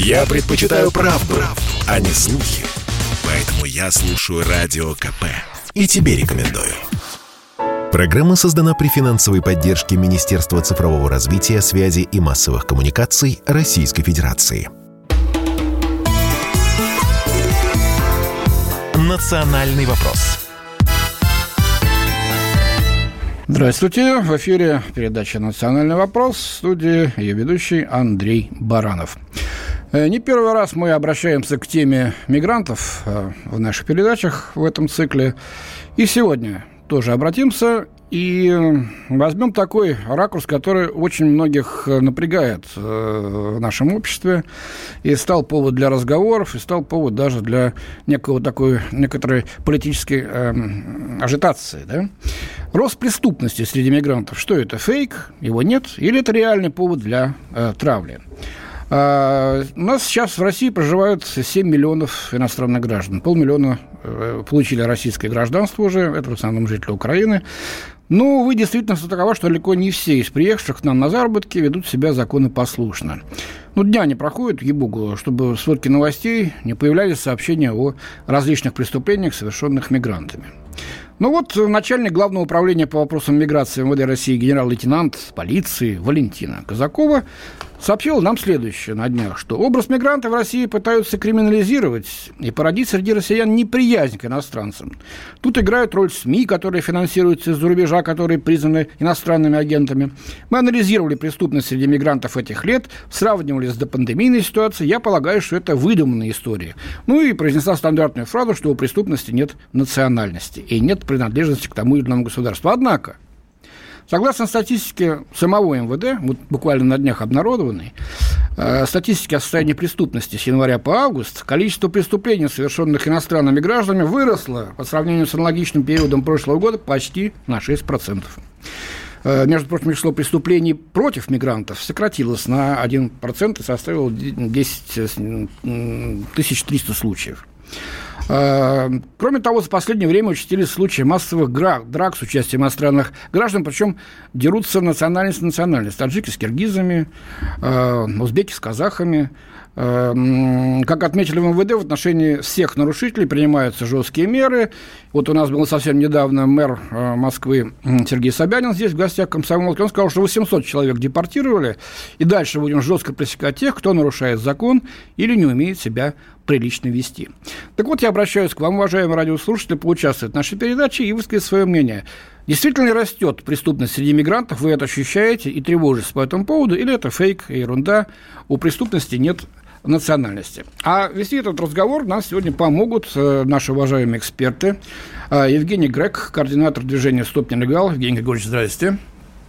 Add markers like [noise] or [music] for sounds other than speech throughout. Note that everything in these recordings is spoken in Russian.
Я предпочитаю правду, правду, а не слухи. Поэтому я слушаю Радио КП. И тебе рекомендую. Программа создана при финансовой поддержке Министерства цифрового развития, связи и массовых коммуникаций Российской Федерации. «Национальный вопрос». Здравствуйте. В эфире передача «Национальный вопрос». В студии ее ведущий Андрей Баранов. Э, не первый раз мы обращаемся к теме мигрантов э, в наших передачах в этом цикле. И сегодня тоже обратимся и возьмем такой ракурс, который очень многих напрягает э, в нашем обществе, и стал повод для разговоров, и стал повод даже для некого такой, некоторой политической э, ажитации. Да? Рост преступности среди мигрантов. Что это, фейк? Его нет? Или это реальный повод для э, травли? А, у нас сейчас в России проживают 7 миллионов иностранных граждан. Полмиллиона э, получили российское гражданство уже, это в основном жители Украины. Ну, вы действительно такова, что далеко не все из приехавших к нам на заработки ведут себя законопослушно. Ну, дня не проходит, ебугу, чтобы в сводке новостей не появлялись сообщения о различных преступлениях, совершенных мигрантами. Ну вот начальник главного управления по вопросам миграции МВД России генерал-лейтенант полиции Валентина Казакова сообщил нам следующее на днях, что образ мигранта в России пытаются криминализировать и породить среди россиян неприязнь к иностранцам. Тут играют роль СМИ, которые финансируются из-за рубежа, которые признаны иностранными агентами. Мы анализировали преступность среди мигрантов этих лет, сравнивали с допандемийной ситуацией. Я полагаю, что это выдуманная история. Ну и произнесла стандартную фразу, что у преступности нет национальности и нет принадлежности к тому или иному государству. Однако, Согласно статистике самого МВД, вот буквально на днях обнародованной, э, статистике о состоянии преступности с января по август, количество преступлений, совершенных иностранными гражданами, выросло по сравнению с аналогичным периодом прошлого года почти на 6%. Э, между прочим, число преступлений против мигрантов сократилось на 1% и составило 10 300 случаев. Э, кроме того, за последнее время участились случаи массовых драк с участием иностранных граждан, причем дерутся национальность национальность. Таджики с киргизами, э, узбеки с казахами. Э, как отметили в МВД, в отношении всех нарушителей принимаются жесткие меры. Вот у нас был совсем недавно мэр Москвы Сергей Собянин здесь в гостях комсомолки. Он сказал, что 800 человек депортировали, и дальше будем жестко пресекать тех, кто нарушает закон или не умеет себя прилично вести. Так вот, я обращаюсь к вам, уважаемые радиослушатели, поучаствовать в нашей передаче и высказать свое мнение. Действительно ли растет преступность среди мигрантов, вы это ощущаете и тревожитесь по этому поводу, или это фейк и ерунда, у преступности нет национальности. А вести этот разговор нам сегодня помогут э, наши уважаемые эксперты. Э, Евгений Грек, координатор движения «Стоп нелегал». Евгений Григорьевич, здравствуйте.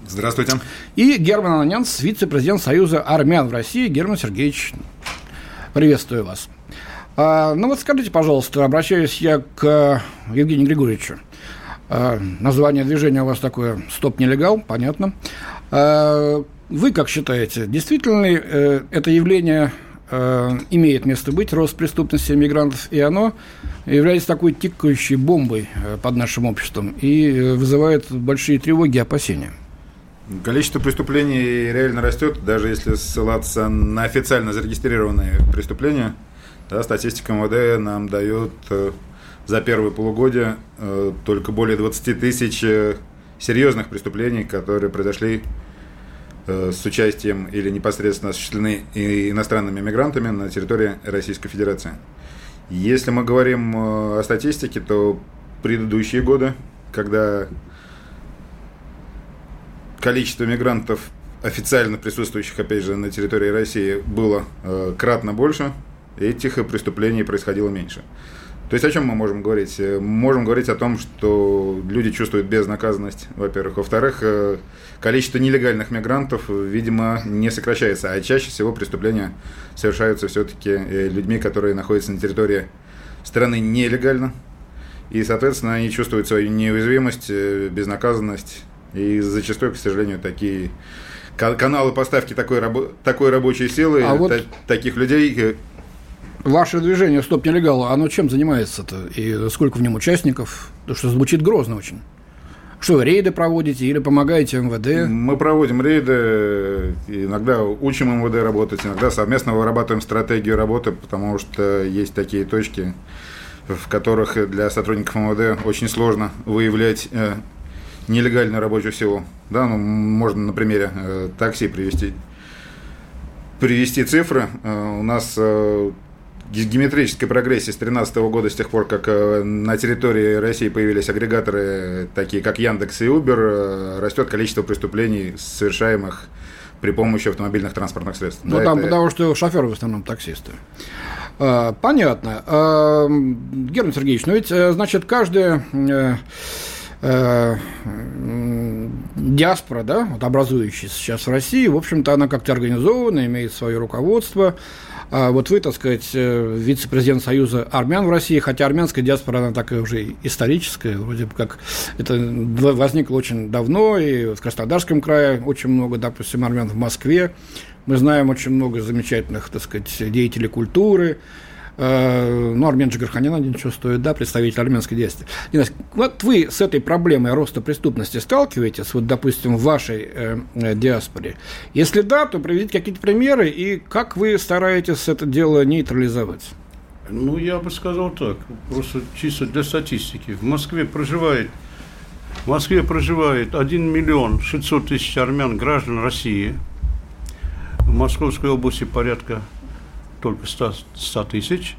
Здравствуйте. И Герман Ананянц, вице-президент Союза армян в России. Герман Сергеевич, приветствую вас. А, ну вот скажите, пожалуйста, обращаюсь я к Евгению Григорьевичу. А, название движения у вас такое «Стоп нелегал», понятно. А, вы как считаете, действительно э, это явление э, имеет место быть, рост преступности мигрантов, и оно является такой тикающей бомбой э, под нашим обществом и вызывает большие тревоги и опасения? Количество преступлений реально растет, даже если ссылаться на официально зарегистрированные преступления – да, статистика МВД нам дает э, за первое полугодие э, только более 20 тысяч э, серьезных преступлений, которые произошли с участием или непосредственно осуществлены иностранными мигрантами на территории Российской Федерации. Если мы говорим о статистике, то предыдущие годы, когда количество мигрантов, официально присутствующих, опять же, на территории России, было кратно больше, этих преступлений происходило меньше. То есть о чем мы можем говорить? Э, можем говорить о том, что люди чувствуют безнаказанность, во-первых. Во-вторых, э, количество нелегальных мигрантов, видимо, не сокращается, а чаще всего преступления совершаются все-таки э, людьми, которые находятся на территории страны нелегально. И, соответственно, они чувствуют свою неуязвимость, безнаказанность. И зачастую, к сожалению, такие каналы поставки такой, рабо- такой рабочей силы, а вот... таких людей Ваше движение «Стоп нелегал», оно чем занимается-то? И сколько в нем участников? Потому что звучит грозно очень. Что, рейды проводите или помогаете МВД? Мы проводим рейды, иногда учим МВД работать, иногда совместно вырабатываем стратегию работы, потому что есть такие точки, в которых для сотрудников МВД очень сложно выявлять э, нелегальную рабочую силу. Да, ну, можно на примере э, такси привести, привести цифры. Э, у нас геометрической прогрессии с 2013 года, с тех пор, как э, на территории России появились агрегаторы, такие как Яндекс и Uber, э, растет количество преступлений, совершаемых при помощи автомобильных транспортных средств. Ну, да, там, это... потому что шоферы в основном таксисты. А, понятно. А, Герман Сергеевич, ну ведь, э, значит, каждая диаспора, да, вот образующаяся сейчас в России, в общем-то, она как-то организована, имеет свое руководство, вот вы, так сказать, э, вице-президент Союза армян в России, хотя армянская диаспора, она такая уже историческая, вроде бы как это возникло очень давно, и в Краснодарском крае очень много, допустим, армян в Москве. Мы знаем очень много замечательных, так сказать, деятелей культуры, ну, Армен Джигарханян один ничего стоит, да, представитель армянской диаспоры. Вот вы с этой проблемой роста преступности сталкиваетесь, вот, допустим, в вашей э, э, диаспоре? Если да, то приведите какие-то примеры, и как вы стараетесь это дело нейтрализовать? Ну, я бы сказал так, просто чисто для статистики. В Москве проживает в Москве проживает 1 миллион 600 тысяч армян, граждан России. В Московской области порядка только 100, 100 тысяч,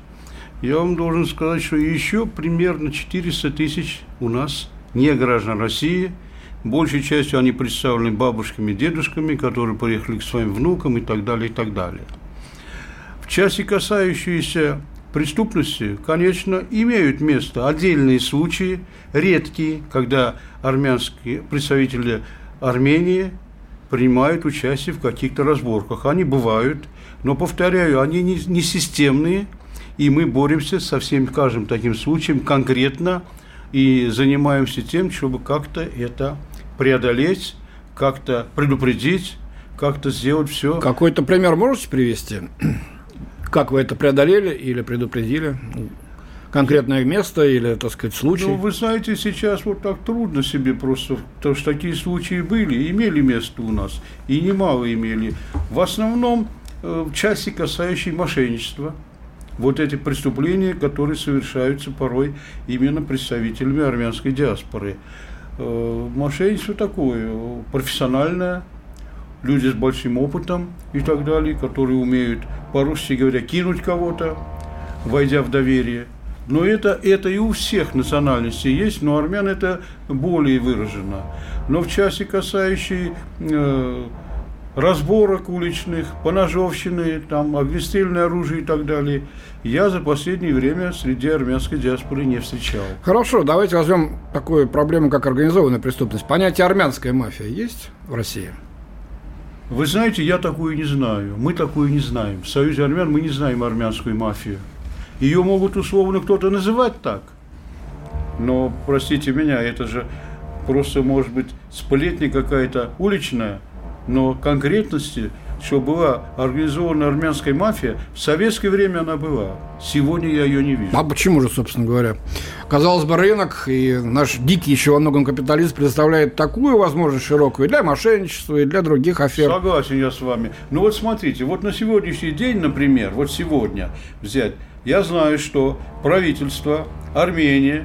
я вам должен сказать, что еще примерно 400 тысяч у нас не граждан России. Большей частью они представлены бабушками, дедушками, которые приехали к своим внукам и так далее, и так далее. В части, касающейся преступности, конечно, имеют место отдельные случаи, редкие, когда армянские представители Армении принимают участие в каких-то разборках. Они бывают – но, повторяю, они не, не системные, и мы боремся со всем каждым таким случаем конкретно и занимаемся тем, чтобы как-то это преодолеть, как-то предупредить, как-то сделать все. Какой-то пример можете привести? Как вы это преодолели или предупредили? конкретное место или, так сказать, случай? Ну, вы знаете, сейчас вот так трудно себе просто, потому что такие случаи были, имели место у нас, и немало имели. В основном в части, касающей мошенничества. Вот эти преступления, которые совершаются порой именно представителями армянской диаспоры. Э, мошенничество такое, профессиональное, люди с большим опытом и так далее, которые умеют, по-русски говоря, кинуть кого-то, войдя в доверие. Но это, это и у всех национальностей есть, но армян это более выражено. Но в части, касающей э, разборок уличных, поножовщины, там, огнестрельное оружие и так далее, я за последнее время среди армянской диаспоры не встречал. Хорошо, давайте возьмем такую проблему, как организованная преступность. Понятие армянская мафия есть в России? Вы знаете, я такую не знаю. Мы такую не знаем. В Союзе армян мы не знаем армянскую мафию. Ее могут условно кто-то называть так. Но, простите меня, это же просто может быть сплетня какая-то уличная – но конкретности, что была организована армянская мафия, в советское время она была. Сегодня я ее не вижу. А почему же, собственно говоря? Казалось бы, рынок и наш дикий еще во многом капитализм предоставляет такую возможность широкую для мошенничества, и для других афер. Согласен я с вами. Ну вот смотрите, вот на сегодняшний день, например, вот сегодня взять, я знаю, что правительство Армении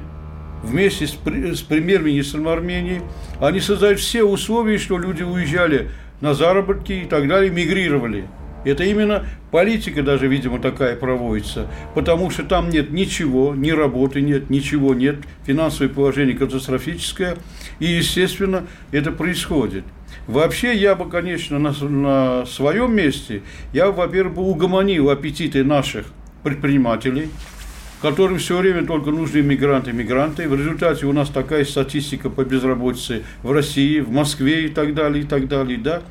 вместе с, с премьер-министром Армении, они создают все условия, что люди уезжали на заработки и так далее, мигрировали. Это именно политика даже, видимо, такая проводится, потому что там нет ничего, ни работы нет, ничего нет, финансовое положение катастрофическое, и, естественно, это происходит. Вообще, я бы, конечно, на, на своем месте, я, во-первых, угомонил аппетиты наших предпринимателей, которым все время только нужны мигранты, мигранты. В результате у нас такая статистика по безработице в России, в Москве и так далее, и так далее, да.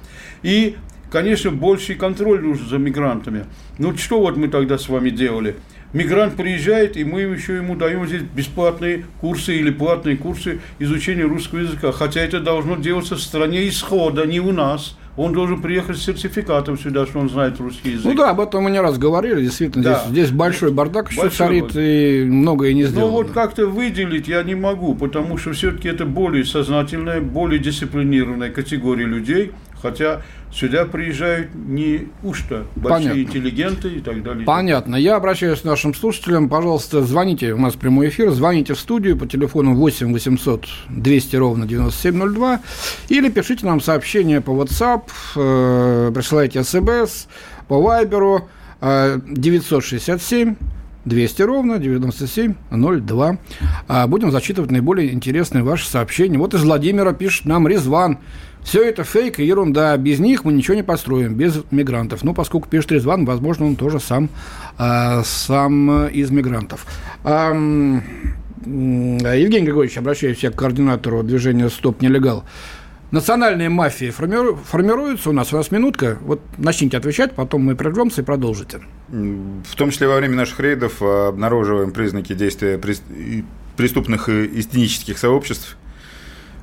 И, конечно, больший контроль нужен за мигрантами. Ну, что вот мы тогда с вами делали? Мигрант приезжает, и мы еще ему даем здесь бесплатные курсы или платные курсы изучения русского языка. Хотя это должно делаться в стране исхода, не у нас. Он должен приехать с сертификатом сюда, что он знает русский язык. Ну да, об этом мы не раз говорили, действительно, да. здесь, здесь большой бардак еще большой царит, бардак. и многое не сделано. Ну вот как-то выделить я не могу, потому что все-таки это более сознательная, более дисциплинированная категория людей, хотя Сюда приезжают не уж-то большие Понятно. интеллигенты и так далее. Понятно. Я обращаюсь к нашим слушателям. Пожалуйста, звоните. У нас прямой эфир. Звоните в студию по телефону 8 800 200 ровно 9702. Или пишите нам сообщение по WhatsApp. Э, присылайте СМС по Вайберу э, 967 200 ровно 9702. А будем зачитывать наиболее интересные ваши сообщения. Вот из Владимира пишет нам Резван. Все это фейк и ерунда. Без них мы ничего не построим, без мигрантов. Ну, поскольку пишет Резван, возможно, он тоже сам, э, сам из мигрантов. Э, Евгений Григорьевич, обращаюсь я к координатору движения «Стоп нелегал». Национальные мафии формиру... формируются у нас. У нас минутка. Вот начните отвечать, потом мы прервемся и продолжите. В том числе во время наших рейдов обнаруживаем признаки действия преступных и этнических сообществ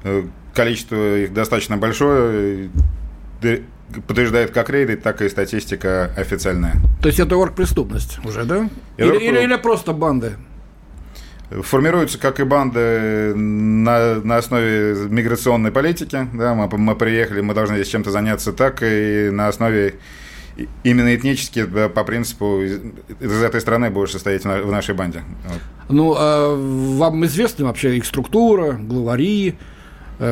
э, количество их достаточно большое, подтверждает как рейды, так и статистика официальная. То есть это оргпреступность уже, да? Или, или, или просто банды? Формируются, как и банды, на, на основе миграционной политики. Да, мы, мы приехали, мы должны здесь чем-то заняться так, и на основе именно этнически, да, по принципу, из, из этой страны будешь состоять в нашей банде. Вот. Ну, а вам известна вообще их структура, главари,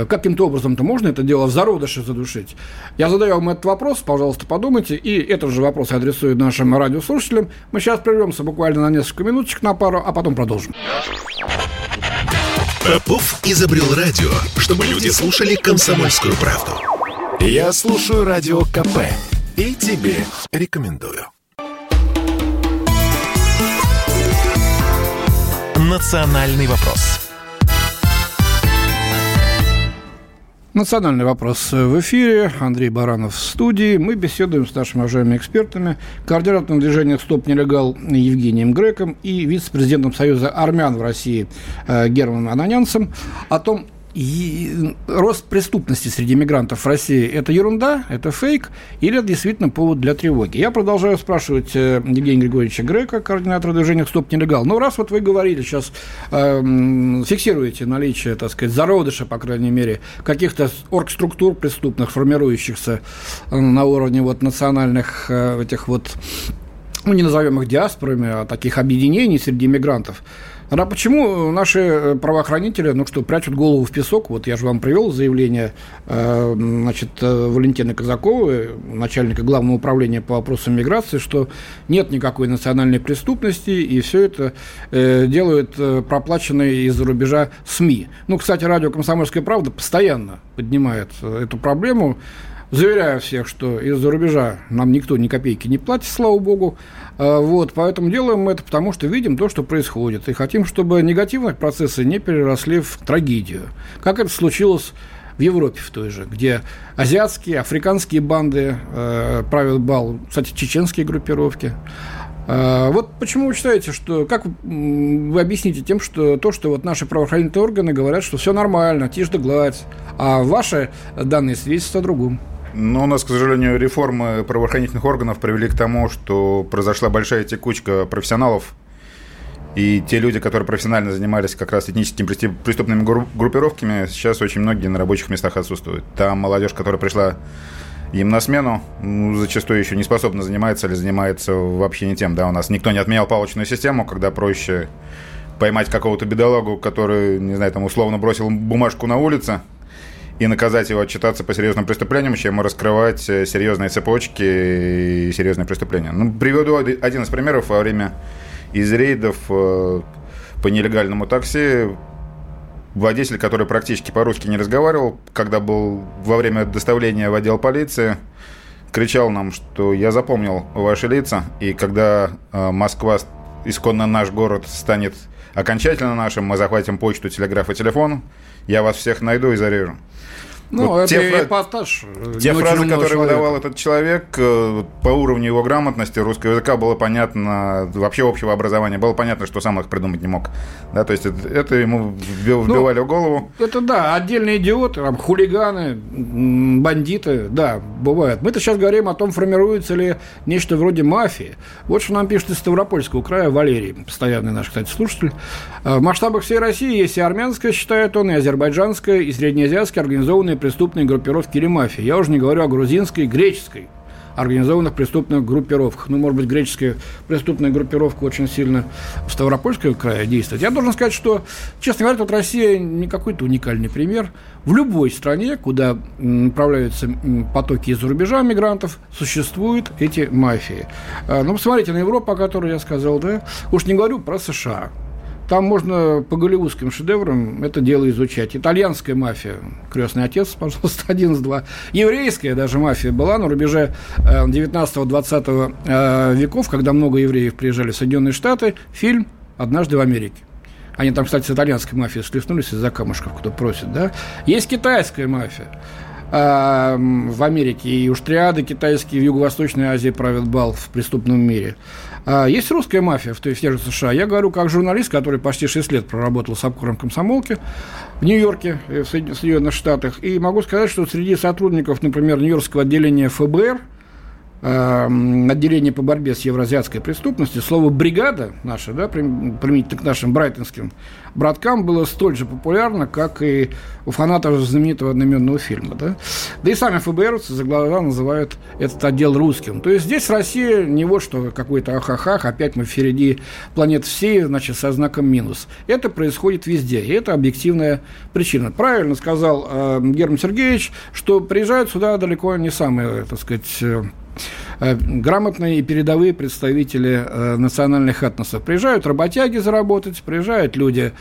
каким-то образом-то можно это дело в зародыше задушить? Я задаю вам этот вопрос, пожалуйста, подумайте, и этот же вопрос я адресую нашим радиослушателям. Мы сейчас прервемся буквально на несколько минуточек, на пару, а потом продолжим. Попов изобрел радио, чтобы люди слушали комсомольскую правду. Я слушаю радио КП и тебе рекомендую. Национальный вопрос. Национальный вопрос в эфире. Андрей Баранов в студии. Мы беседуем с нашими уважаемыми экспертами, координатором движения «Стоп нелегал» Евгением Греком и вице-президентом Союза армян в России э, Германом Ананянцем о том, и рост преступности среди мигрантов в России – это ерунда, это фейк, или это действительно повод для тревоги? Я продолжаю спрашивать э, Евгения Григорьевича Грека, координатора движения «Стоп нелегал». Ну, раз вот вы говорили сейчас, э, фиксируете наличие, так сказать, зародыша, по крайней мере, каких-то оргструктур преступных, формирующихся на уровне вот национальных э, этих вот, ну, не назовем их диаспорами, а таких объединений среди мигрантов – а почему наши э, правоохранители, ну что, прячут голову в песок? Вот я же вам привел заявление э, значит, э, Валентины Казаковой, начальника Главного управления по вопросам миграции, что нет никакой национальной преступности, и все это делают проплаченные из-за рубежа СМИ. Ну, кстати, радио «Комсомольская правда» постоянно поднимает эту проблему. Заверяю всех, что из-за рубежа нам никто ни копейки не платит, слава богу. А, вот, поэтому делаем мы это потому, что видим то, что происходит. И хотим, чтобы негативные процессы не переросли в трагедию. Как это случилось в Европе в той же, где азиатские, африканские банды э, правят бал, кстати, чеченские группировки. Э, вот почему вы считаете, что как вы объясните тем, что то, что вот наши правоохранительные органы говорят, что все нормально, тишь да гладь, а ваши данные свидетельствуют о другом? Но у нас, к сожалению, реформы правоохранительных органов привели к тому, что произошла большая текучка профессионалов. И те люди, которые профессионально занимались как раз этническими преступными группировками, сейчас очень многие на рабочих местах отсутствуют. Там молодежь, которая пришла им на смену, ну, зачастую еще не способна заниматься или занимается вообще не тем. Да, у нас никто не отменял палочную систему, когда проще поймать какого-то бедолагу, который, не знаю, там условно бросил бумажку на улице – и наказать его, отчитаться по серьезным преступлениям, чем раскрывать э, серьезные цепочки и серьезные преступления. Ну, приведу один из примеров во время из рейдов э, по нелегальному такси водитель, который практически по-русски не разговаривал, когда был во время доставления в отдел полиции, кричал нам, что я запомнил ваши лица, и когда э, Москва, исконно наш город, станет окончательно нашим, мы захватим почту, телеграф и телефон, я вас всех найду и зарежу. Ну, Вот это те эпатаж. Те не очень фразы, которые человека. выдавал этот человек, э, по уровню его грамотности русского языка было понятно, вообще общего образования, было понятно, что сам их придумать не мог. Да, то есть это, это ему Ну, вбивали в голову. Это да, отдельные идиоты, там, хулиганы, бандиты, да, бывают. Мы-то сейчас говорим о том, формируется ли нечто вроде мафии. Вот что нам пишет из Ставропольского края Валерий, постоянный наш, кстати, слушатель. А, В масштабах всей России есть и армянская, считает он, и азербайджанская, и среднеазиатская организованные преступные группировки или мафии. Я уже не говорю о грузинской, греческой организованных преступных группировках. Ну, может быть, греческая преступная группировка очень сильно в Ставропольском крае действует. Я должен сказать, что, честно говоря, тут Россия не какой-то уникальный пример. В любой стране, куда направляются потоки из-за рубежа мигрантов, существуют эти мафии. А, Ну, посмотрите на Европу, о которой я сказал, да? Уж не говорю про США. Там можно по голливудским шедеврам это дело изучать. Итальянская мафия, крестный отец, пожалуйста, [laughs] 11-2. Еврейская даже мафия была на рубеже э, 19-20 э, веков, когда много евреев приезжали в Соединенные Штаты. Фильм «Однажды в Америке». Они там, кстати, с итальянской мафией схлестнулись из-за камушков, кто просит, да? Есть китайская мафия м, в Америке, и уж триады китайские в Юго-Восточной Азии правят бал в преступном мире. А, Есть русская мафия той в тех же США. Я говорю как журналист, который почти 6 лет проработал с обкором комсомолки в Нью-Йорке, э, в Соедин- Соединенных Штатах. И могу сказать, что среди сотрудников, например, Нью-Йоркского отделения ФБР, отделение по борьбе с евроазиатской преступностью, слово «бригада» наша, да, прим- применительно к нашим брайтонским браткам, было столь же популярно, как и у фанатов знаменитого одноименного фильма. Да, да и сами ФБРовцы за глаза называют этот отдел русским. То есть здесь Россия не вот что какой-то ахахах, опять мы впереди планет всей, значит, со знаком минус. Это происходит везде, и это объективная причина. Правильно сказал э, Герман Сергеевич, что приезжают сюда далеко не самые, так сказать, э, грамотные и передовые представители э, национальных этносов. Приезжают работяги заработать, приезжают люди,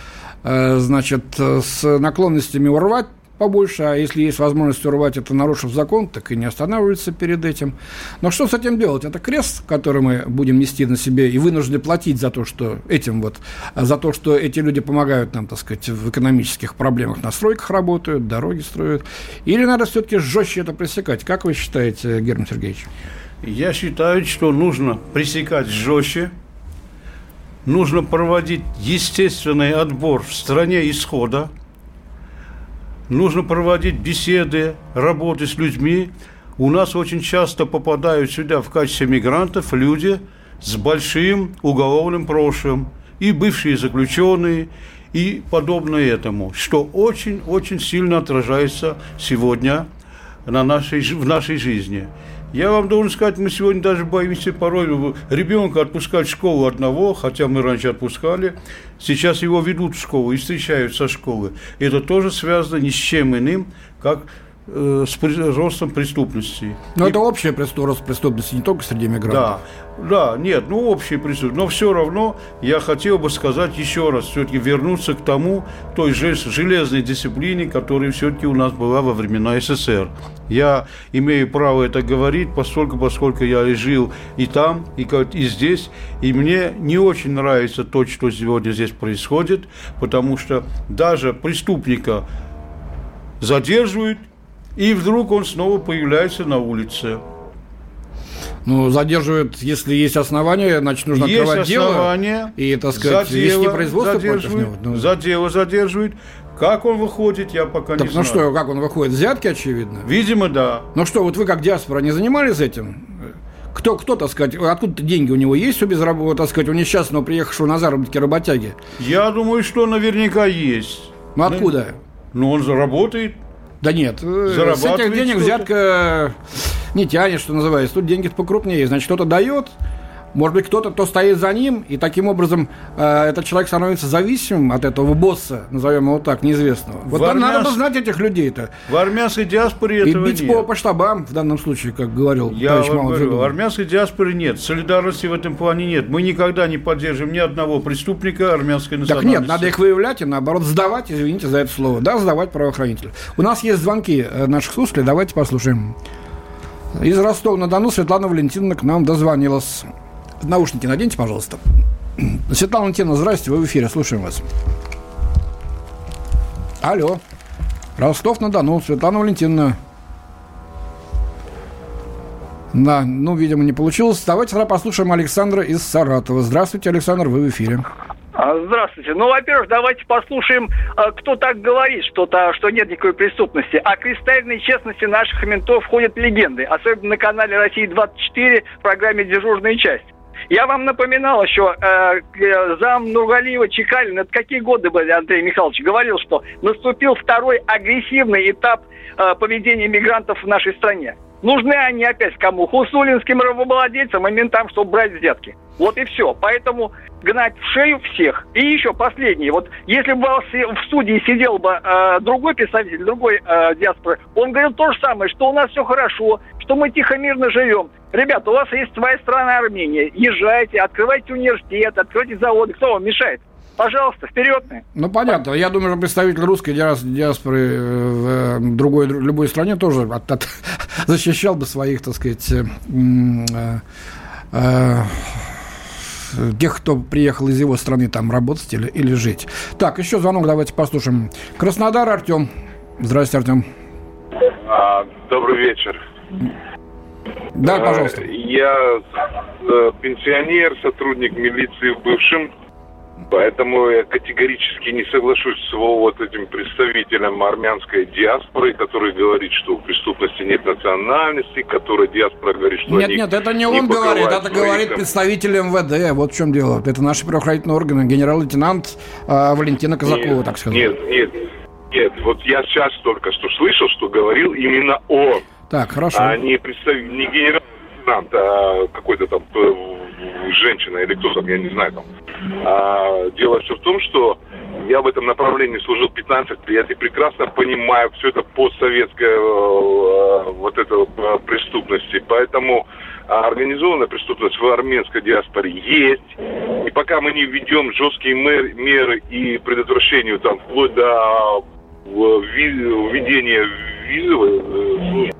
э, значит, э, с наклонностями урвать побольше, а если есть возможность урвать это, нарушив закон, так и не останавливаются перед этим. Но что с этим делать? Это крест, который мы будем нести на себе и вынуждены платить за то, что этим вот, за то, что эти люди помогают нам, так сказать, в экономических проблемах, на стройках работают, дороги строят. Или надо все-таки жестче это пресекать? Как вы считаете, Герман Сергеевич? Я считаю, что нужно пресекать жестче, нужно проводить естественный отбор в стране исхода, нужно проводить беседы, работы с людьми. У нас очень часто попадают сюда в качестве мигрантов люди с большим уголовным прошлым, и бывшие заключенные, и подобное этому, что очень-очень сильно отражается сегодня на нашей, в нашей жизни. Я вам должен сказать, мы сегодня даже боимся порой ребенка отпускать в школу одного, хотя мы раньше отпускали. Сейчас его ведут в школу и встречают со школы. Это тоже связано ни с чем иным, как с при- ростом преступности. Но И- это общая рост преступности не только среди мигрантов. да, да, нет, ну общий присутствие. Но все равно я хотел бы сказать еще раз, все-таки вернуться к тому, той же железной дисциплине, которая все-таки у нас была во времена СССР. Я имею право это говорить, поскольку, поскольку я и жил и там, и, и здесь, и мне не очень нравится то, что сегодня здесь происходит, потому что даже преступника задерживают, и вдруг он снова появляется на улице. Ну, задерживают, если есть основания, значит, нужно Есть открывать дело основания. и, так сказать, За вести производство против него. Ну, За дело задерживают. Как он выходит, я пока так, не ну знаю. что, как он выходит? Взятки, очевидно. Видимо, да. Ну что, вот вы как диаспора не занимались этим? Кто, кто, так сказать, откуда деньги у него есть у безработного, так сказать, у несчастного, приехавшего на заработки работяги? Я думаю, что наверняка есть. Ну откуда? Но он заработает. Да нет, э, с этих денег взятка не тянет, что называется. Тут деньги покрупнее. Значит, кто-то дает, может быть, кто-то, кто стоит за ним, и таким образом э, этот человек становится зависимым от этого босса, назовем его так, неизвестного. Вот надо армян- бы знать этих людей-то. В армянской диаспоре И этого бить нет. по, по штабам, в данном случае, как говорил Я товарищ вам говорю, в армянской диаспоре нет. Солидарности в этом плане нет. Мы никогда не поддержим ни одного преступника армянской Так национальности. нет, надо их выявлять и наоборот сдавать, извините за это слово. Да, сдавать правоохранителю. У нас есть звонки э, наших слушателей, давайте послушаем. Из Ростова-на-Дону Светлана Валентиновна к нам дозвонилась. Наушники наденьте, пожалуйста. [clears throat] Светлана Валентиновна, здрасте, вы в эфире, слушаем вас. Алло. Ростов-на-Дону. Светлана Валентиновна. Да, ну, видимо, не получилось. Давайте тогда послушаем Александра из Саратова. Здравствуйте, Александр, вы в эфире. А, здравствуйте. Ну, во-первых, давайте послушаем, а, кто так говорит, что-то, что нет никакой преступности. О кристальной честности наших ментов ходят легенды, особенно на канале «Россия-24» в программе «Дежурная часть». Я вам напоминал еще, э, зам Нургалиева Чекалин, это какие годы были, Андрей Михайлович, говорил, что наступил второй агрессивный этап э, поведения мигрантов в нашей стране. Нужны они опять кому? Хусулинским рабовладельцам и ментам, чтобы брать взятки. Вот и все. Поэтому гнать в шею всех. И еще последнее. Вот если бы в студии сидел бы э, другой писатель, другой э, диаспоры, он говорил то же самое, что у нас все хорошо, что мы тихо мирно живем. Ребята, у вас есть своя страна Армения. Езжайте, открывайте университет, открывайте заводы. Кто вам мешает? Пожалуйста, вперед. Ну, понятно. Я думаю, что представитель русской диаспоры э, в другой, любой стране тоже от, от, [laughs] защищал бы своих, так сказать, э, э, тех, кто приехал из его страны там работать или, или жить. Так, еще звонок давайте послушаем. Краснодар, Артем. Здравствуйте, Артем. А, добрый вечер. Да, пожалуйста. Я пенсионер, сотрудник милиции в бывшем Поэтому я категорически не соглашусь с его вот этим представителем армянской диаспоры, который говорит, что у преступности нет национальности, который диаспора говорит, что Нет, они нет, это не, не он говорит, это говорит представитель МВД. Вот в чем дело. Это наши правоохранительные органы. Генерал-лейтенант э, Валентина Казакова, нет, так сказать. Нет, нет, нет. Вот я сейчас только что слышал, что говорил именно он. Так, хорошо. А не, представ... не генерал-лейтенант, а какой-то там э, женщина или кто там, я не знаю там. А, дело все в том, что я в этом направлении служил 15 лет и прекрасно понимаю все это постсоветское э, вот это э, преступности. Поэтому организованная преступность в армянской диаспоре есть. И пока мы не введем жесткие меры, меры и предотвращению там вплоть до э, введения визовой, то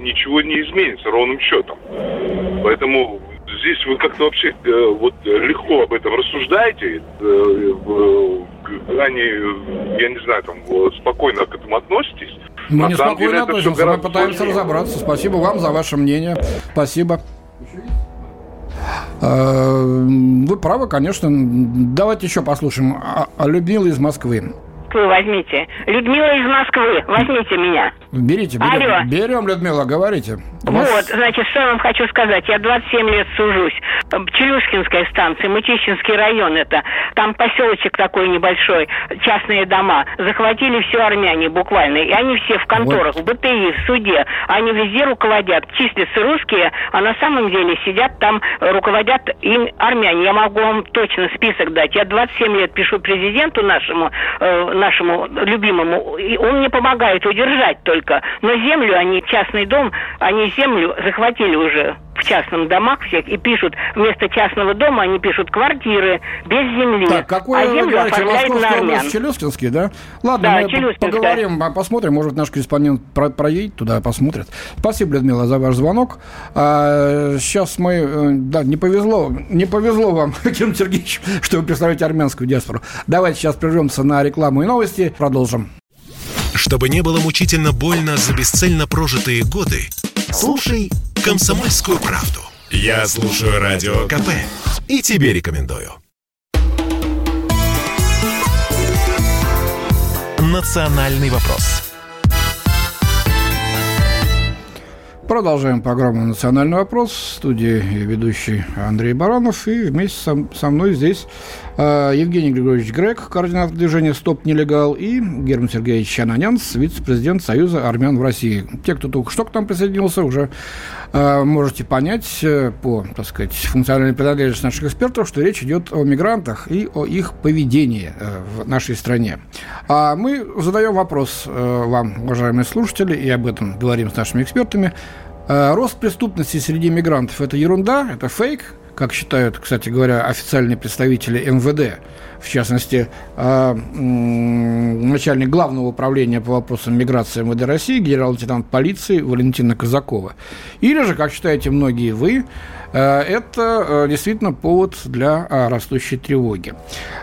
ничего не изменится ровным счетом. Поэтому здесь вы как-то вообще э, вот легко об этом рассуждаете, э, они, я не знаю, там спокойно к этому относитесь. Мы На не спокойно деле, относимся, мы пытаемся сложнее. разобраться. Спасибо вам за ваше мнение. Спасибо. Э, вы правы, конечно. Давайте еще послушаем. А, а Людмила из Москвы. Москвы возьмите. Людмила из Москвы, возьмите меня. Берите, берем. Алло. Берем, Людмила, говорите. Вас... Вот, значит, что я вам хочу сказать. Я 27 лет сужусь. Челюскинская станция, Мытищинский район это. Там поселочек такой небольшой, частные дома. Захватили все армяне буквально. И они все в конторах, вот. в БТИ, в суде. Они везде руководят. Числятся русские, а на самом деле сидят там, руководят им армяне. Я могу вам точно список дать. Я 27 лет пишу президенту нашему, э, нашему любимому, и он мне помогает удержать только. Но землю они, частный дом, они землю захватили уже в частном домах всех и пишут вместо частного дома они пишут квартиры без земли. Так, какой а землю говорите, оформляют на армян. Челюскинский, да? Ладно, да, мы поговорим, посмотрим, может наш корреспондент про проедет туда, посмотрит. Спасибо, Людмила, за ваш звонок. А, сейчас мы, э, да, не повезло, не повезло вам, [laughs] Кирилл Сергеевич, что вы представляете армянскую диаспору. Давайте сейчас прервемся на рекламу и новости, продолжим. Чтобы не было мучительно больно за бесцельно прожитые годы, слушай «Комсомольскую правду». Я слушаю Радио КП и тебе рекомендую. «Национальный вопрос» Продолжаем программу «Национальный вопрос». В студии ведущий Андрей Баранов. И вместе со, со мной здесь Евгений Григорьевич Грек, координатор движения «Стоп нелегал», и Герман Сергеевич Ананянц, вице-президент Союза армян в России. Те, кто только что к нам присоединился, уже э, можете понять э, по, так сказать, функциональной принадлежности наших экспертов, что речь идет о мигрантах и о их поведении э, в нашей стране. А мы задаем вопрос э, вам, уважаемые слушатели, и об этом говорим с нашими экспертами – рост преступности среди мигрантов – это ерунда, это фейк, как считают, кстати говоря, официальные представители МВД, в частности, э, начальник главного управления по вопросам миграции МВД России, генерал-лейтенант полиции Валентина Казакова. Или же, как считаете многие вы, это действительно повод для растущей тревоги.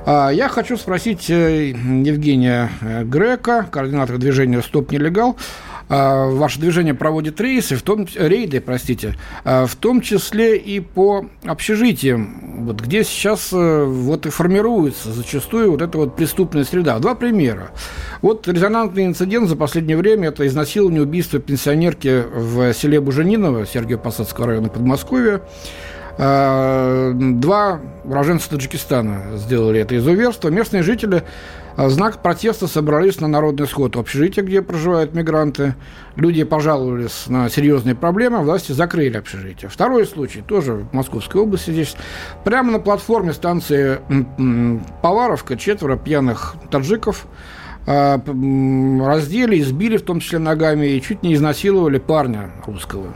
Я хочу спросить Евгения Грека, координатора движения «Стоп нелегал», а, ваше движение проводит рейсы, в том, рейды, простите, а, в том числе и по общежитиям, вот, где сейчас э, вот и формируется зачастую вот эта вот преступная среда. Два примера. Вот резонансный инцидент за последнее время – это изнасилование, убийство пенсионерки в селе Бужениново, Сергиево-Посадского района Подмосковья. А, два уроженца Таджикистана сделали это изуверство. Местные жители а знак протеста собрались на народный сход в общежитии, где проживают мигранты. Люди пожаловались на серьезные проблемы, власти закрыли общежитие. Второй случай, тоже в Московской области здесь. Прямо на платформе станции Поваровка четверо пьяных таджиков а, раздели, избили, в том числе ногами, и чуть не изнасиловали парня русского.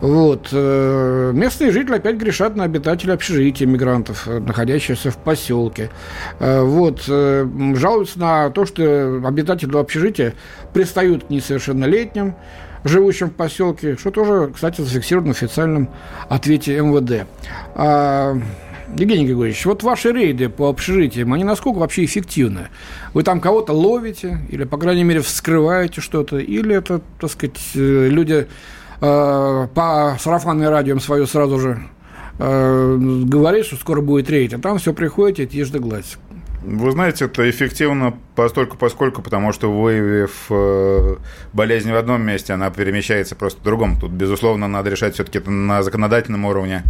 Вот. Э, местные жители опять грешат на обитателей общежития мигрантов, э, находящихся в поселке. Э, вот. Жалуются на то, что обитатели общежития пристают к несовершеннолетним, живущим в поселке, что тоже, кстати, зафиксировано в официальном ответе МВД. А, Евгений Григорьевич, вот ваши рейды по общежитиям, они насколько вообще эффективны? Вы там кого-то ловите или, по крайней мере, вскрываете что-то? Или это, так сказать, люди по сарафанной радио свою сразу же э, говорит, что скоро будет рейд, а там все приходите, тишь да гладь. Вы знаете, это эффективно постольку поскольку, потому что выявив э, болезнь в одном месте, она перемещается просто в другом. Тут, безусловно, надо решать все-таки на законодательном уровне,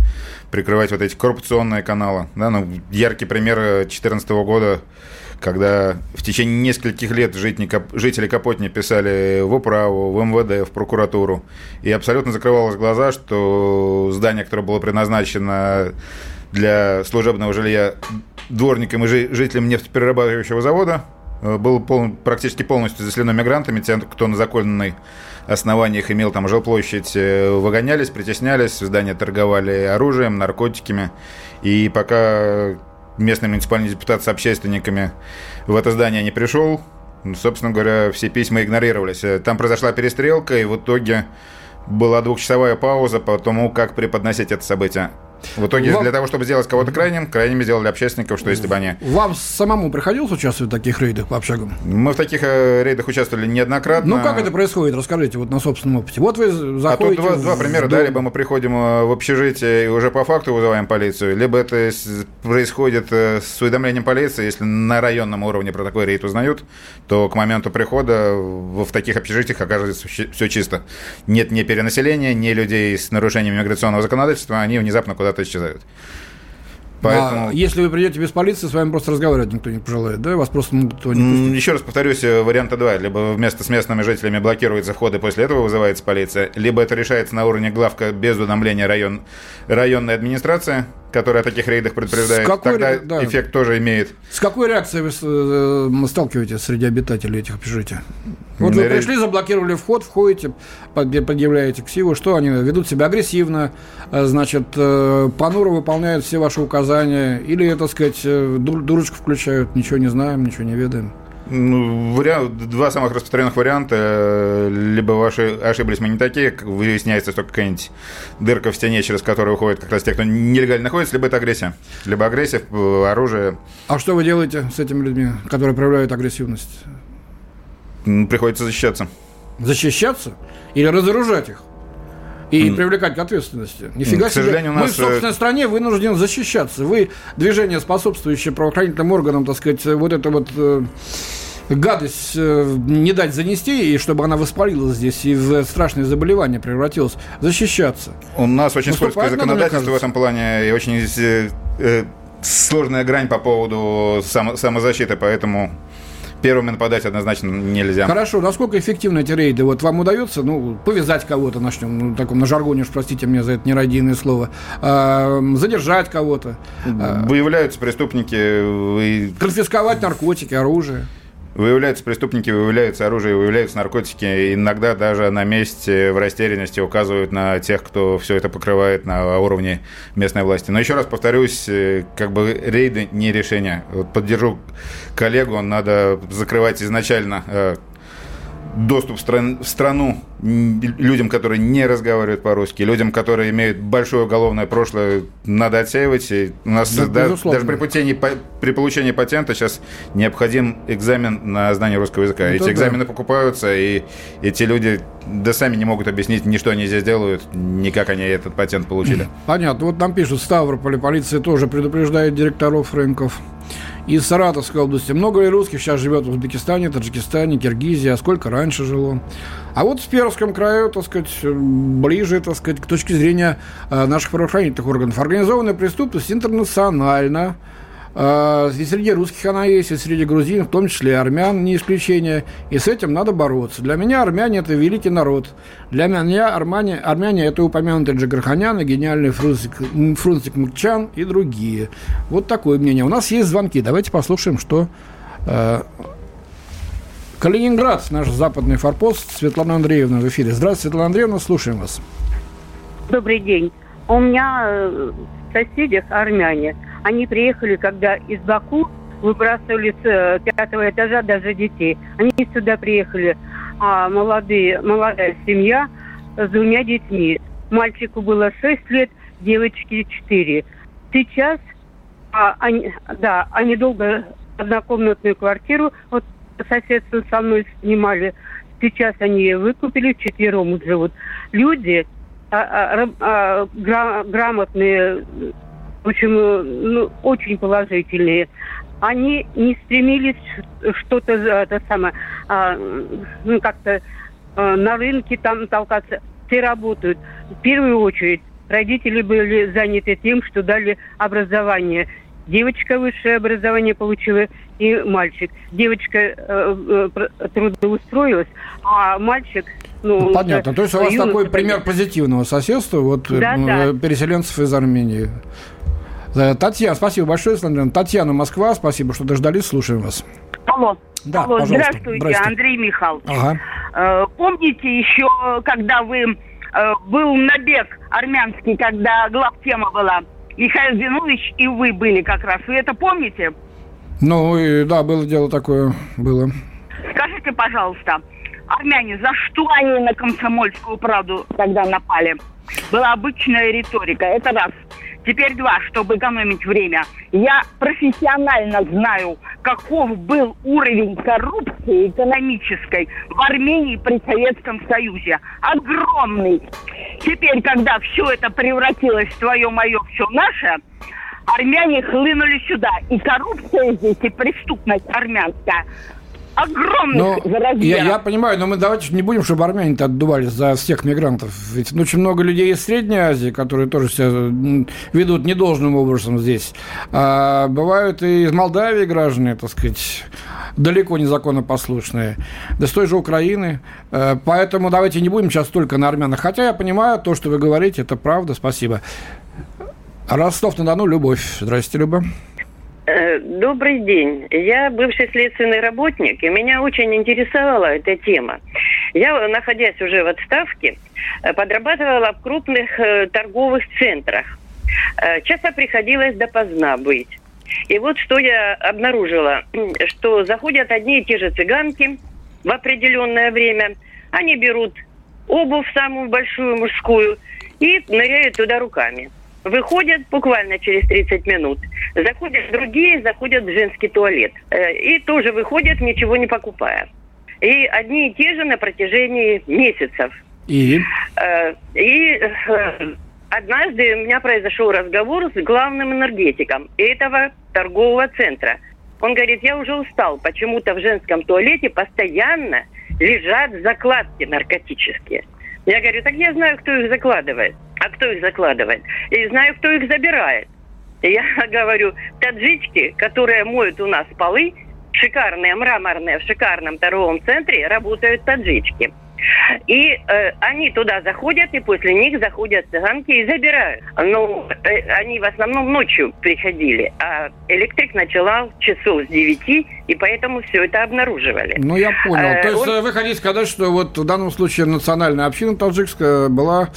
прикрывать вот эти коррупционные каналы. Да, ну, яркий пример 2014 года когда в течение нескольких лет жители Капотни писали в управу, в МВД, в прокуратуру, и абсолютно закрывалось глаза, что здание, которое было предназначено для служебного жилья дворникам и жителям нефтеперерабатывающего завода, э, было пол, практически полностью заселено мигрантами, те, кто на законной основаниях имел там жилплощадь, э, выгонялись, притеснялись, здания торговали оружием, наркотиками. И пока местный муниципальный депутат с общественниками в это здание не пришел. Собственно говоря, все письма игнорировались. Там произошла перестрелка, и в итоге была двухчасовая пауза по тому, как преподносить это событие. В итоге Вам... для того, чтобы сделать кого-то крайним, крайними сделали общественников, что если бы они... Вам самому приходилось участвовать в таких рейдах по общагам? Мы в таких э, рейдах участвовали неоднократно. Ну, как это происходит? Расскажите вот на собственном опыте. Вот вы заходите... А тут два, два примера, да, либо мы приходим э, в общежитие и уже по факту вызываем полицию, либо это происходит э, с уведомлением полиции, если на районном уровне про такой рейд узнают, то к моменту прихода в таких общежитиях оказывается все чисто. Нет ни перенаселения, ни людей с нарушением миграционного законодательства, они внезапно куда куда-то исчезают. Поэтому... А если вы придете без полиции, с вами просто разговаривать никто не пожелает, да? Вас просто могут никто не. Еще раз повторюсь, э, варианта два. Либо вместо с местными жителями блокируются входы, после этого вызывается полиция, либо это решается на уровне главка без уведомления район, районной администрации, которая о таких рейдах предупреждает. какой, Тогда да. эффект тоже имеет. С какой реакцией вы э, сталкиваетесь среди обитателей этих общежитий? Вот вы пришли, заблокировали вход, входите, предъявляете ксиву, что они ведут себя агрессивно, э, значит, э, понуро выполняют все ваши указания, или, так сказать, дурочку включают, ничего не знаем, ничего не ведаем. Ну, вариант, два самых распространенных варианта. Либо ваши ошиблись мы не такие, выясняется, что какая-нибудь дырка в стене, через которую уходят как раз те, кто нелегально находится, либо это агрессия. Либо агрессия, оружие. А что вы делаете с этими людьми, которые проявляют агрессивность? Приходится защищаться. Защищаться? Или разоружать их? И mm. привлекать к ответственности. Нифига к себе. У нас... В собственной э, стране вынуждены защищаться. Вы движение, способствующее правоохранительным органам, так сказать, вот это вот э, гадость э, не дать занести, и чтобы она воспалилась здесь и в страшное заболевание превратилась, защищаться. У нас очень скользкое законодательство в этом плане, и очень сложная грань по поводу само, самозащиты, поэтому первыми нападать однозначно нельзя. Хорошо, насколько эффективны эти рейды? Вот вам удается, ну, повязать кого-то, начнем, ну, таком на жаргоне, уж простите мне за это нерадийное слово, а, задержать кого-то. Выявляются преступники. Вы... Конфисковать наркотики, оружие. Выявляются преступники, выявляются оружие, выявляются наркотики. Иногда даже на месте в растерянности указывают на тех, кто все это покрывает на уровне местной власти. Но еще раз повторюсь, э, как бы рейды не решение. Вот поддержу коллегу, надо закрывать изначально э, доступ в, стран, в страну людям, которые не разговаривают по-русски, людям, которые имеют большое уголовное прошлое, надо отсеивать. И у нас да, да, даже при получении, при получении патента сейчас необходим экзамен на знание русского языка. Это Эти да. экзамены покупаются, и эти люди да сами не могут объяснить ни что они здесь делают, ни как они этот патент получили. Понятно. Вот нам пишут, в Ставрополе полиция тоже предупреждает директоров рынков из Саратовской области. Много ли русских сейчас живет в Узбекистане, Таджикистане, Киргизии, а сколько раньше жило? А вот в Пермском краю, так сказать, ближе, так сказать, к точке зрения э, наших правоохранительных органов. Организованная преступность интернациональна, и среди русских она есть, и среди грузин, в том числе и армян, не исключение. И с этим надо бороться. Для меня армяне – это великий народ. Для меня армяне, армяне – это упомянутый Джигарханян, гениальный Фрунзик, Фрунзик Мукчан и другие. Вот такое мнение. У нас есть звонки. Давайте послушаем, что э, Калининград, наш западный форпост, Светлана Андреевна в эфире. Здравствуйте, Светлана Андреевна, слушаем вас. Добрый день. У меня э, в соседях армяне – они приехали, когда из Баку выбрасывали с э, пятого этажа даже детей. Они сюда приехали, а молодые, молодая семья с двумя детьми. Мальчику было 6 лет, девочке 4. Сейчас а, они, да, они долго однокомнатную квартиру вот соседство со мной снимали. Сейчас они ее выкупили, четвером живут. Люди а, а, а, гра, грамотные в общем, э, ну, очень положительные. Они не стремились что-то, это самое, а, ну, как-то а, на рынке там толкаться. Все работают. В первую очередь родители были заняты тем, что дали образование. Девочка высшее образование получила и мальчик. Девочка э, э, трудоустроилась, а мальчик ну, ну, понятно. То есть у вас такой пример позитивного соседства, вот да, э, да. переселенцев из Армении. Э, Татьяна, спасибо большое. Татьяна, Москва, спасибо, что дождались, слушаем вас. Алло. Да, Алло, здравствуйте, здравствуйте, Андрей Михайлович. Ага. Э, помните еще, когда вы э, был набег армянский, когда главтема была? Михаил Зинович и вы были как раз. Вы это помните? Ну, и, да, было дело такое, было. Скажите, пожалуйста, армяне, за что они на комсомольскую правду тогда напали? Была обычная риторика, это раз. Теперь два, чтобы экономить время. Я профессионально знаю, каков был уровень коррупции экономической в Армении при Советском Союзе. Огромный. Теперь, когда все это превратилось в твое, мое, все наше, армяне хлынули сюда. И коррупция здесь, и преступность армянская огромных но Я, я понимаю, но мы давайте не будем, чтобы армяне-то отдувались за всех мигрантов. Ведь очень много людей из Средней Азии, которые тоже себя ведут недолжным образом здесь. А бывают и из Молдавии граждане, так сказать, далеко не законопослушные. Да с той же Украины. Э, поэтому давайте не будем сейчас только на армянах. Хотя я понимаю, то, что вы говорите, это правда. Спасибо. Ростов-на-Дону, Любовь. Здрасте, Люба. Э, добрый день. Я бывший следственный работник, и меня очень интересовала эта тема. Я, находясь уже в отставке, э, подрабатывала в крупных э, торговых центрах. Часто приходилось допоздна быть. И вот что я обнаружила, [clears throat] что заходят одни и те же цыганки в определенное время, они берут обувь самую большую мужскую и ныряют туда руками. Выходят буквально через 30 минут. Заходят другие, заходят в женский туалет. Э, и тоже выходят, ничего не покупая. И одни и те же на протяжении месяцев. И? Э, и э, однажды у меня произошел разговор с главным энергетиком этого торгового центра. Он говорит, я уже устал, почему-то в женском туалете постоянно лежат закладки наркотические. Я говорю, так я знаю, кто их закладывает. А кто их закладывает? И знаю, кто их забирает. Я [laughs] говорю, таджички, которые моют у нас полы, шикарные, мраморные, в шикарном торговом центре работают таджички. И э, они туда заходят, и после них заходят цыганки и забирают. Ну, э, они в основном ночью приходили, а электрик начала часов с 9, и поэтому все это обнаруживали. Ну, я понял. Э, То есть он... вы хотите сказать, что вот в данном случае национальная община таджикская была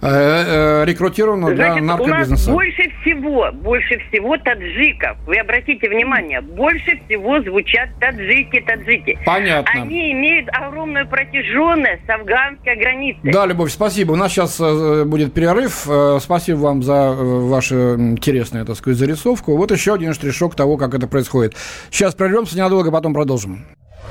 э, э, рекрутирована Значит, для наркобизнеса? У нас больше всего, больше всего таджиков. Вы обратите внимание, больше всего звучат таджики, таджики. Понятно. Они имеют огромную протяженность с афганской границей. Да, Любовь, спасибо. У нас сейчас э, будет перерыв. Э, спасибо вам за э, вашу интересную, так сказать, зарисовку. Вот еще один штришок того, как это происходит. Сейчас прервемся ненадолго, потом продолжим.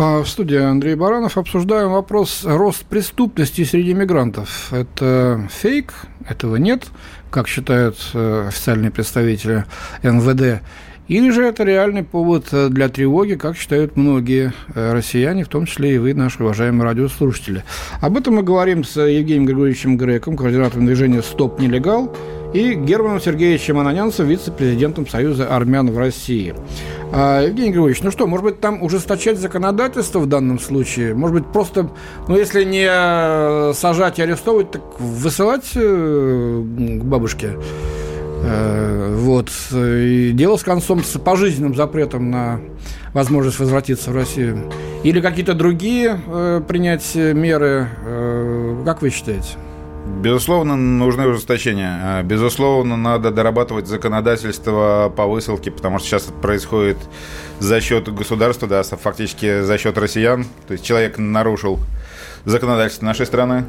в студии Андрей Баранов обсуждаем вопрос рост преступности среди мигрантов. Это фейк, этого нет, как считают э, официальные представители НВД. Или же это реальный повод э, для тревоги, как считают многие э, россияне, в том числе и вы, наши уважаемые радиослушатели. Об этом мы говорим с Евгением Григорьевичем Греком, координатором движения «Стоп нелегал», и Германом Сергеевичем Ананянцем, вице-президентом Союза армян в России. А, Евгений Григорьевич, ну что, может быть, там ужесточать законодательство в данном случае? Может быть, просто, ну, если не сажать и арестовывать, так высылать э, к бабушке? Э, вот. И дело с концом с пожизненным запретом на возможность возвратиться в Россию. Или какие-то другие э, принять меры? Э, как вы считаете? Безусловно, нужны ужесточения. А, безусловно, надо дорабатывать законодательство по высылке, потому что сейчас это происходит за счет государства, да, фактически за счет россиян. То есть человек нарушил законодательство нашей страны,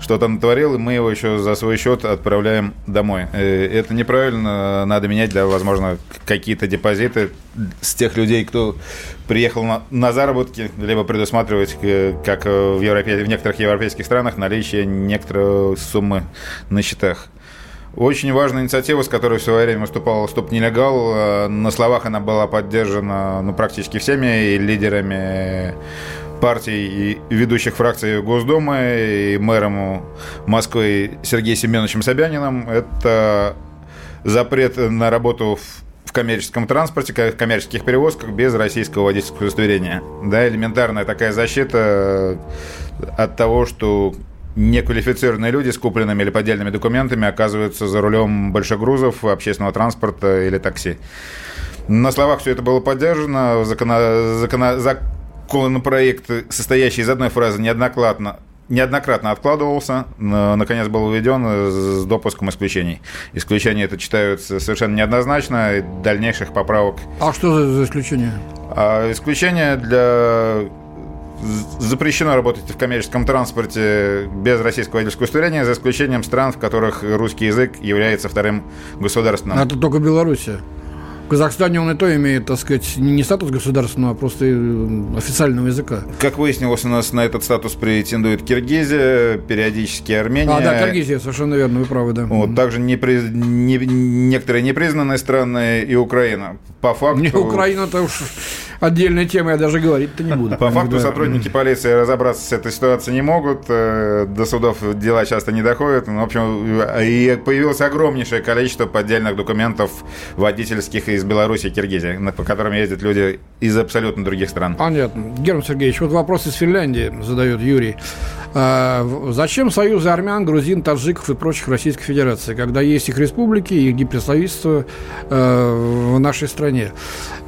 что-то натворил, и мы его еще за свой счет отправляем домой. Э, это неправильно, надо менять, да, возможно, какие-то депозиты с тех людей, кто приехал на, на заработки, либо предусматривать, э, как в, Европе, в некоторых европейских странах, наличие некоторой суммы на счетах. Очень важная инициатива, с которой в свое время выступал «Стоп нелегал». Э, на словах она была поддержана ну, практически всеми лидерами партий и ведущих фракций Госдумы и мэром Москвы Сергеем Семеновичем Собяниным. Это запрет на работу в коммерческом транспорте, коммерческих перевозках без российского водительского удостоверения. Да, элементарная такая защита от того, что неквалифицированные люди с купленными или поддельными документами оказываются за рулем большегрузов, общественного транспорта или такси. На словах все это было поддержано, закона, закона, законопроект, состоящий из одной фразы, неоднократно неоднократно откладывался, наконец был введен с допуском исключений. Исключения это читаются совершенно неоднозначно, и дальнейших поправок. А что за, за исключение? А, исключение для запрещено работать в коммерческом транспорте без российского водительского удостоверения, за исключением стран, в которых русский язык является вторым государственным. Это только Белоруссия. Казахстане он и то имеет, так сказать, не статус государственного, а просто э, официального языка. Как выяснилось, у нас на этот статус претендует Киргизия, периодически Армения. А, да, Киргизия, совершенно верно, вы правы, да. Вот, также непри... не... некоторые непризнанные страны и Украина. По факту... Не Украина-то уж отдельная тема, я даже говорить-то не буду. По факту сотрудники полиции разобраться с этой ситуацией не могут, э, до судов дела часто не доходят. Ну, в общем, и появилось огромнейшее количество поддельных документов водительских из Беларуси и Киргизии, по которым ездят люди из абсолютно других стран. Понятно. Герман Сергеевич, вот вопрос из Финляндии задает Юрий. А, зачем союзы армян, грузин, таджиков и прочих Российской Федерации, когда есть их республики и их гипредставительство э, в нашей стране?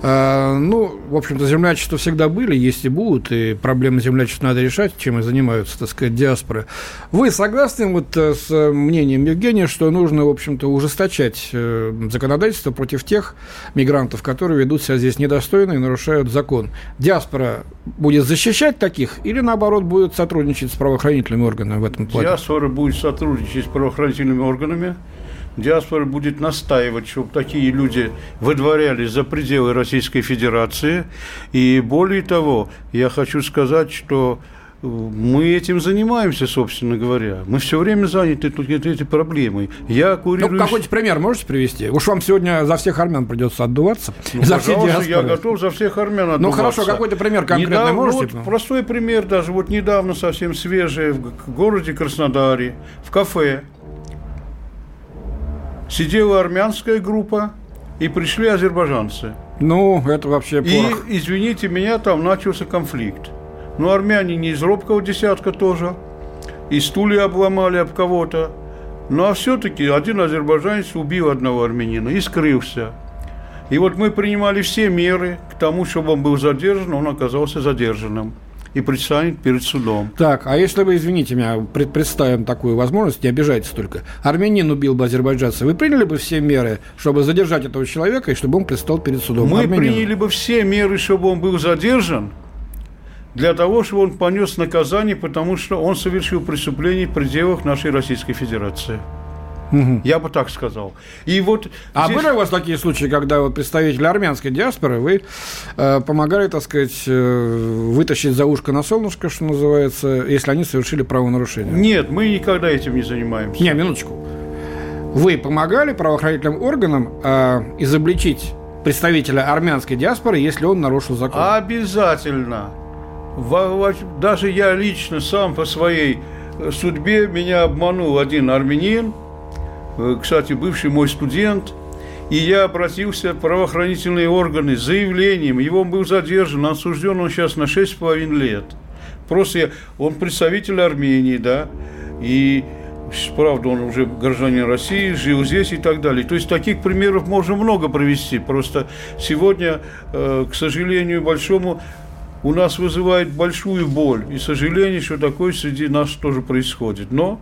А, ну, в общем-то, землячества всегда были, есть и будут, и проблемы землячества надо решать, чем и занимаются, так сказать, диаспоры. Вы согласны вот э, с мнением Евгения, что нужно, в общем-то, ужесточать э, законодательство против тех мигрантов, которые ведут себя здесь недостойно и нарушают закон? Диаспора будет защищать таких или, наоборот, будет сотрудничать с правоохранительными правоохранительными органами в этом плане? Диаспора будет сотрудничать с правоохранительными органами. Диаспора будет настаивать, чтобы такие люди выдворялись за пределы Российской Федерации. И более того, я хочу сказать, что мы этим занимаемся, собственно говоря. Мы все время заняты тут этой проблемой. Я курирую... Ну, какой-то пример можете привести? Уж вам сегодня за всех армян придется отдуваться. Ну, за все я готов за всех армян отдуваться. Ну, хорошо, какой-то пример конкретный недавно, можете? Вот, простой пример даже. Вот недавно, совсем свежий, в городе Краснодаре, в кафе сидела армянская группа, и пришли азербайджанцы. Ну, это вообще порох. И, извините меня, там начался конфликт. Ну, армяне не из робкого десятка тоже. И стулья обломали об кого-то. Ну, а все-таки один азербайджанец убил одного армянина и скрылся. И вот мы принимали все меры к тому, чтобы он был задержан, он оказался задержанным и предстанет перед судом. Так, а если вы, извините меня, представим такую возможность, не обижайтесь только, армянин убил бы азербайджанца, вы приняли бы все меры, чтобы задержать этого человека и чтобы он предстал перед судом? Мы армянину? приняли бы все меры, чтобы он был задержан, для того, чтобы он понес наказание, потому что он совершил преступление в пределах нашей Российской Федерации. Угу. Я бы так сказал. И вот а здесь... были у вас такие случаи, когда вот представители армянской диаспоры вы э, помогали, так сказать, э, вытащить за ушко на солнышко, что называется, если они совершили правонарушение? Нет, мы никогда этим не занимаемся. Не, минуточку. Вы помогали правоохранительным органам э, изобличить представителя армянской диаспоры, если он нарушил закон? Обязательно даже я лично сам по своей э, судьбе меня обманул один армянин, кстати, бывший мой студент, и я обратился в правоохранительные органы с заявлением, его был задержан, осужден он сейчас на 6,5 лет. Просто я, он представитель Армении, да, и правда, он уже гражданин России, жил здесь и так далее. То есть таких примеров можно много провести. Просто сегодня, э, к сожалению, большому у нас вызывает большую боль и сожаление, что такое среди нас тоже происходит. Но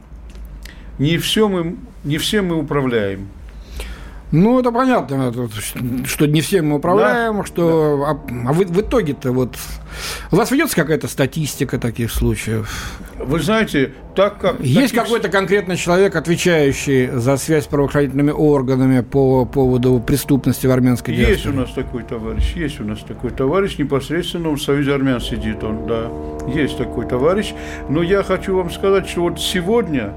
не все мы, не все мы управляем. Ну, это понятно, что не всем мы управляем, да, что... Да. А, а в, в итоге-то вот... У вас ведется какая-то статистика таких случаев? Вы знаете, так как... Есть таких... какой-то конкретный человек, отвечающий за связь с правоохранительными органами по поводу преступности в армянской диаспоре? Есть у нас такой товарищ, есть у нас такой товарищ, непосредственно в Союзе армян сидит он, да. Есть такой товарищ. Но я хочу вам сказать, что вот сегодня,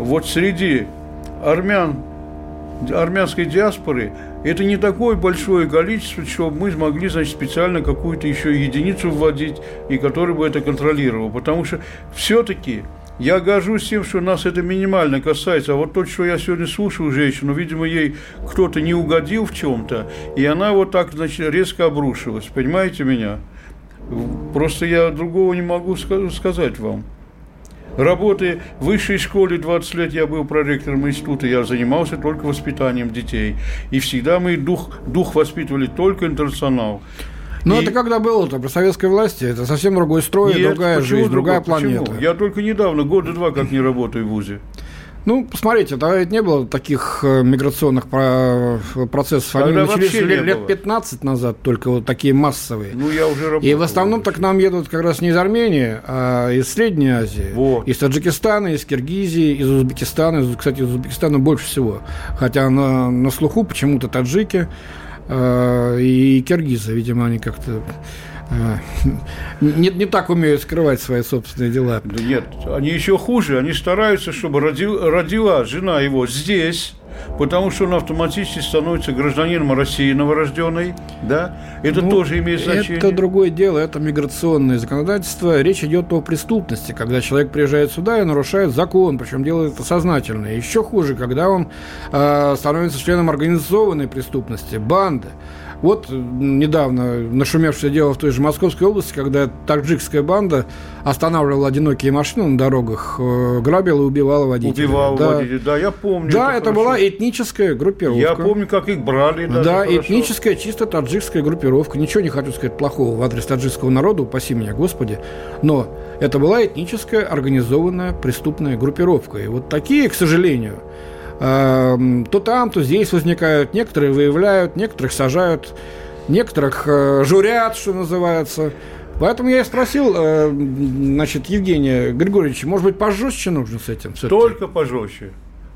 вот среди армян армянской диаспоры, это не такое большое количество, чтобы мы смогли, значит, специально какую-то еще единицу вводить, и который бы это контролировал. Потому что все-таки я горжусь тем, что нас это минимально касается. А вот то, что я сегодня слушал женщину, видимо, ей кто-то не угодил в чем-то, и она вот так, значит, резко обрушилась. Понимаете меня? Просто я другого не могу сказать вам. Работая в высшей школе 20 лет я был проректором института, я занимался только воспитанием детей. И всегда мы дух, дух воспитывали только интернационал. Но и... это когда было-то, при советской власти, это совсем другой строй, Нет, другая жизнь, другая планета. Почему? Я только недавно, года два, как не работаю в ВУЗе. Ну, посмотрите, тогда ведь не было таких э, миграционных процессов. Они тогда начались лет, лет 15 назад, только вот такие массовые. Ну, я уже работал. И в основном так нам едут как раз не из Армении, а из Средней Азии. Вот. Из Таджикистана, из Киргизии, из Узбекистана. Из, кстати, из Узбекистана больше всего. Хотя на, на слуху почему-то таджики э, и киргизы, видимо, они как-то [laughs] не, не так умеют скрывать свои собственные дела. Да нет, они еще хуже. Они стараются, чтобы родила, родила жена его здесь, потому что он автоматически становится гражданином России новорожденной, да? Это ну, тоже имеет значение. Это другое дело, это миграционное законодательство. Речь идет о преступности, когда человек приезжает сюда и нарушает закон, причем делает это сознательно. Еще хуже, когда он э, становится членом организованной преступности, банды. Вот недавно нашумевшее дело в той же Московской области, когда таджикская банда останавливала одинокие машины на дорогах, э, грабила и убивала водителей. Убивала да. водителей, да, я помню. Да, это, это была этническая группировка. Я помню, как их брали. Да, хорошо. этническая, чисто таджикская группировка. Ничего не хочу сказать плохого в адрес таджикского народа, упаси меня, Господи. Но это была этническая, организованная преступная группировка. И вот такие, к сожалению, то там, то здесь возникают. Некоторые выявляют, некоторых сажают, некоторых э, журят, что называется. Поэтому я и спросил, э, значит, Евгения Григорьевича, может быть, пожестче нужно с этим? Только пожестче.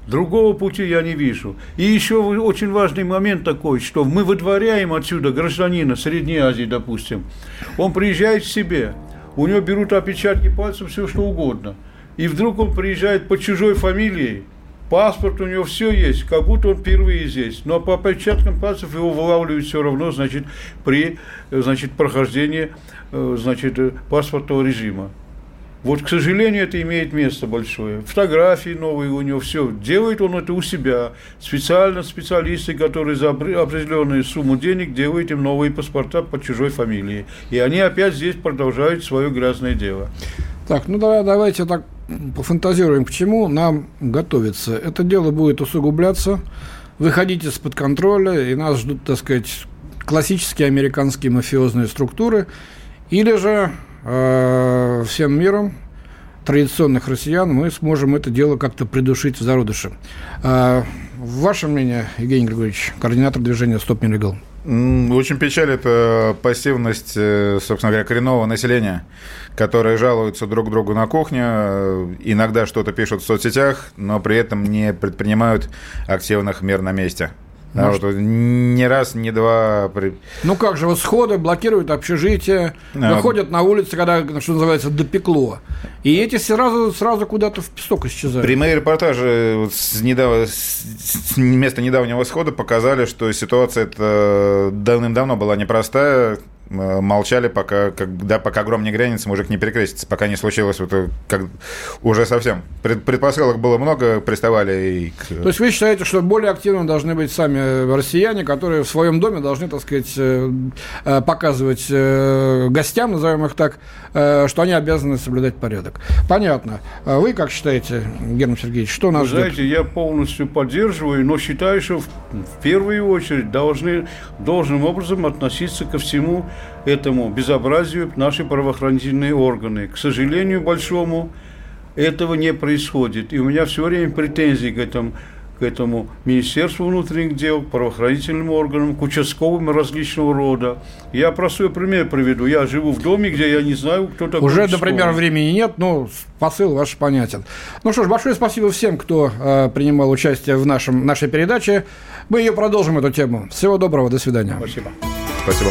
Другого пути я не вижу. И еще очень важный момент такой, что мы выдворяем отсюда гражданина Средней Азии, допустим. Он приезжает к себе, у него берут отпечатки пальцев, все что угодно. И вдруг он приезжает под чужой фамилией, паспорт у него все есть, как будто он впервые здесь. Но по отпечаткам пальцев его вылавливают все равно, значит, при значит, прохождении э, значит, паспортного режима. Вот, к сожалению, это имеет место большое. Фотографии новые у него, все. Делает он это у себя. Специально специалисты, которые за определенную сумму денег делают им новые паспорта под чужой фамилией. И они опять здесь продолжают свое грязное дело. Так, ну давай, давайте так пофантазируем, к чему нам готовиться. Это дело будет усугубляться, выходить из-под контроля, и нас ждут, так сказать, классические американские мафиозные структуры, или же э, всем миром традиционных россиян мы сможем это дело как-то придушить в зародыше. Э, ваше мнение, Евгений Григорьевич, координатор движения «Стоп нелегал»? Очень печалит пассивность, э, собственно говоря, коренного населения, которые жалуются друг другу на кухне, э, иногда что-то пишут в соцсетях, но при этом не предпринимают активных мер на месте. Да, вот, не раз, не два. Ну как же, вот сходы блокируют общежитие, а... выходят на улицы, когда, что называется, допекло. И эти сразу, сразу куда-то в песок исчезают. Прямые репортажи вот с, недав... с места недавнего схода показали, что ситуация это давным-давно была непростая. Э, молчали, пока, когда, пока гром не грянется, мужик не перекрестится, пока не случилось вот, э, как, уже совсем. Пред, предпосылок было много, приставали и... То есть вы считаете, что более активно должны быть сами россияне, которые в своем доме должны, так сказать, э, показывать гостям, назовем их так, что они обязаны соблюдать порядок. Понятно. А вы как считаете, Герман Сергеевич, что нас Вы знаете, ждет? я полностью поддерживаю, но считаю, что в, в первую очередь должны должным образом относиться ко всему этому безобразию наши правоохранительные органы. К сожалению большому, этого не происходит. И у меня все время претензии к этому, к этому Министерству внутренних дел, правоохранительным органам, к участковым различного рода. Я простой пример приведу. Я живу в доме, где я не знаю, кто такой Уже, например, времени нет, но посыл ваш понятен. Ну что ж, большое спасибо всем, кто э, принимал участие в нашем, нашей передаче. Мы ее продолжим, эту тему. Всего доброго, до свидания. Спасибо. Спасибо.